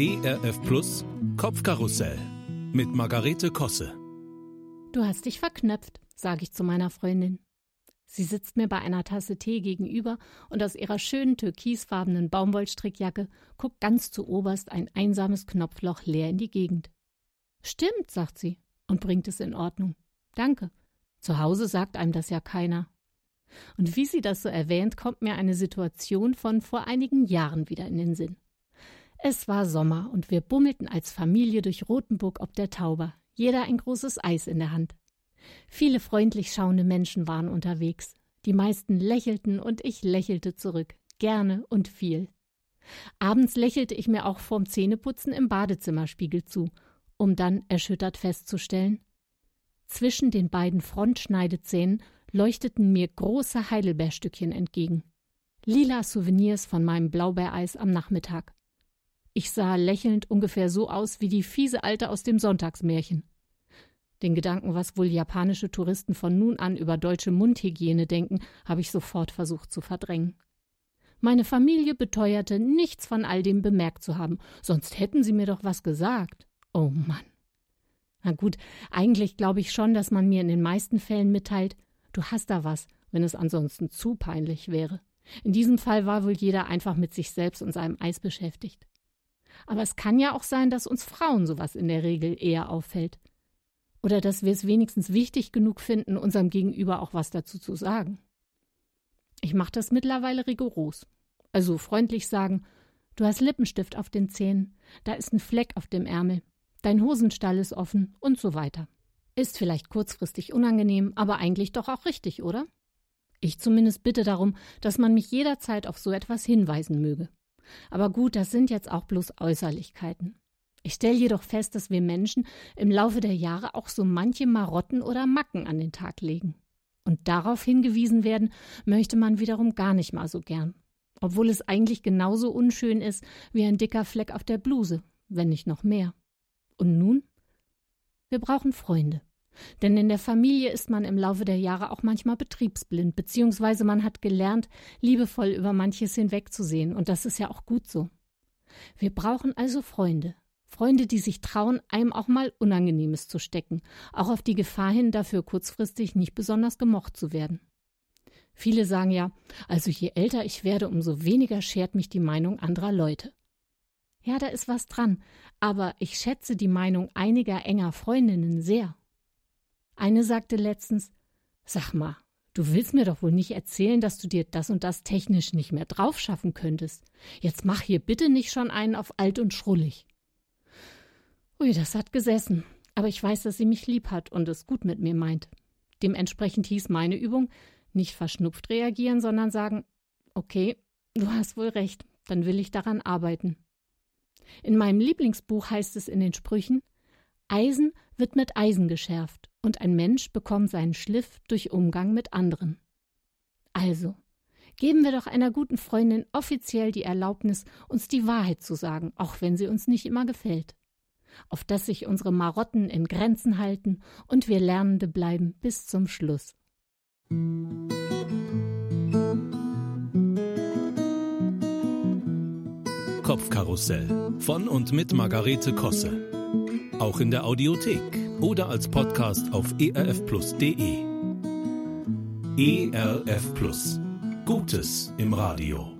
ERF Plus Kopfkarussell mit Margarete Kosse. Du hast dich verknöpft, sage ich zu meiner Freundin. Sie sitzt mir bei einer Tasse Tee gegenüber und aus ihrer schönen türkisfarbenen Baumwollstrickjacke guckt ganz zu oberst ein einsames Knopfloch leer in die Gegend. Stimmt, sagt sie und bringt es in Ordnung. Danke. Zu Hause sagt einem das ja keiner. Und wie sie das so erwähnt, kommt mir eine Situation von vor einigen Jahren wieder in den Sinn. Es war Sommer und wir bummelten als Familie durch Rothenburg ob der Tauber, jeder ein großes Eis in der Hand. Viele freundlich schauende Menschen waren unterwegs. Die meisten lächelten und ich lächelte zurück, gerne und viel. Abends lächelte ich mir auch vorm Zähneputzen im Badezimmerspiegel zu, um dann erschüttert festzustellen, zwischen den beiden Frontschneidezähnen leuchteten mir große Heidelbeerstückchen entgegen. Lila Souvenirs von meinem Blaubeereis am Nachmittag. Ich sah lächelnd ungefähr so aus wie die fiese Alte aus dem Sonntagsmärchen. Den Gedanken, was wohl japanische Touristen von nun an über deutsche Mundhygiene denken, habe ich sofort versucht zu verdrängen. Meine Familie beteuerte, nichts von all dem bemerkt zu haben, sonst hätten sie mir doch was gesagt. Oh Mann. Na gut, eigentlich glaube ich schon, dass man mir in den meisten Fällen mitteilt, du hast da was, wenn es ansonsten zu peinlich wäre. In diesem Fall war wohl jeder einfach mit sich selbst und seinem Eis beschäftigt. Aber es kann ja auch sein, dass uns Frauen sowas in der Regel eher auffällt. Oder dass wir es wenigstens wichtig genug finden, unserem Gegenüber auch was dazu zu sagen. Ich mache das mittlerweile rigoros. Also freundlich sagen, du hast Lippenstift auf den Zähnen, da ist ein Fleck auf dem Ärmel, dein Hosenstall ist offen und so weiter. Ist vielleicht kurzfristig unangenehm, aber eigentlich doch auch richtig, oder? Ich zumindest bitte darum, dass man mich jederzeit auf so etwas hinweisen möge. Aber gut, das sind jetzt auch bloß Äußerlichkeiten. Ich stelle jedoch fest, dass wir Menschen im Laufe der Jahre auch so manche Marotten oder Macken an den Tag legen. Und darauf hingewiesen werden möchte man wiederum gar nicht mal so gern. Obwohl es eigentlich genauso unschön ist wie ein dicker Fleck auf der Bluse, wenn nicht noch mehr. Und nun? Wir brauchen Freunde. Denn in der Familie ist man im Laufe der Jahre auch manchmal betriebsblind, beziehungsweise man hat gelernt, liebevoll über manches hinwegzusehen, und das ist ja auch gut so. Wir brauchen also Freunde. Freunde, die sich trauen, einem auch mal Unangenehmes zu stecken, auch auf die Gefahr hin, dafür kurzfristig nicht besonders gemocht zu werden. Viele sagen ja, also je älter ich werde, umso weniger schert mich die Meinung anderer Leute. Ja, da ist was dran, aber ich schätze die Meinung einiger enger Freundinnen sehr. Eine sagte letztens Sag mal, du willst mir doch wohl nicht erzählen, dass du dir das und das technisch nicht mehr drauf schaffen könntest. Jetzt mach hier bitte nicht schon einen auf alt und schrullig. Ui, das hat gesessen. Aber ich weiß, dass sie mich lieb hat und es gut mit mir meint. Dementsprechend hieß meine Übung nicht verschnupft reagieren, sondern sagen, okay, du hast wohl recht, dann will ich daran arbeiten. In meinem Lieblingsbuch heißt es in den Sprüchen, Eisen wird mit Eisen geschärft und ein Mensch bekommt seinen Schliff durch Umgang mit anderen. Also, geben wir doch einer guten Freundin offiziell die Erlaubnis, uns die Wahrheit zu sagen, auch wenn sie uns nicht immer gefällt. Auf dass sich unsere Marotten in Grenzen halten und wir Lernende bleiben bis zum Schluss. Kopfkarussell von und mit Margarete Kosse. Auch in der Audiothek oder als Podcast auf erfplus.de. ERF Plus. Gutes im Radio.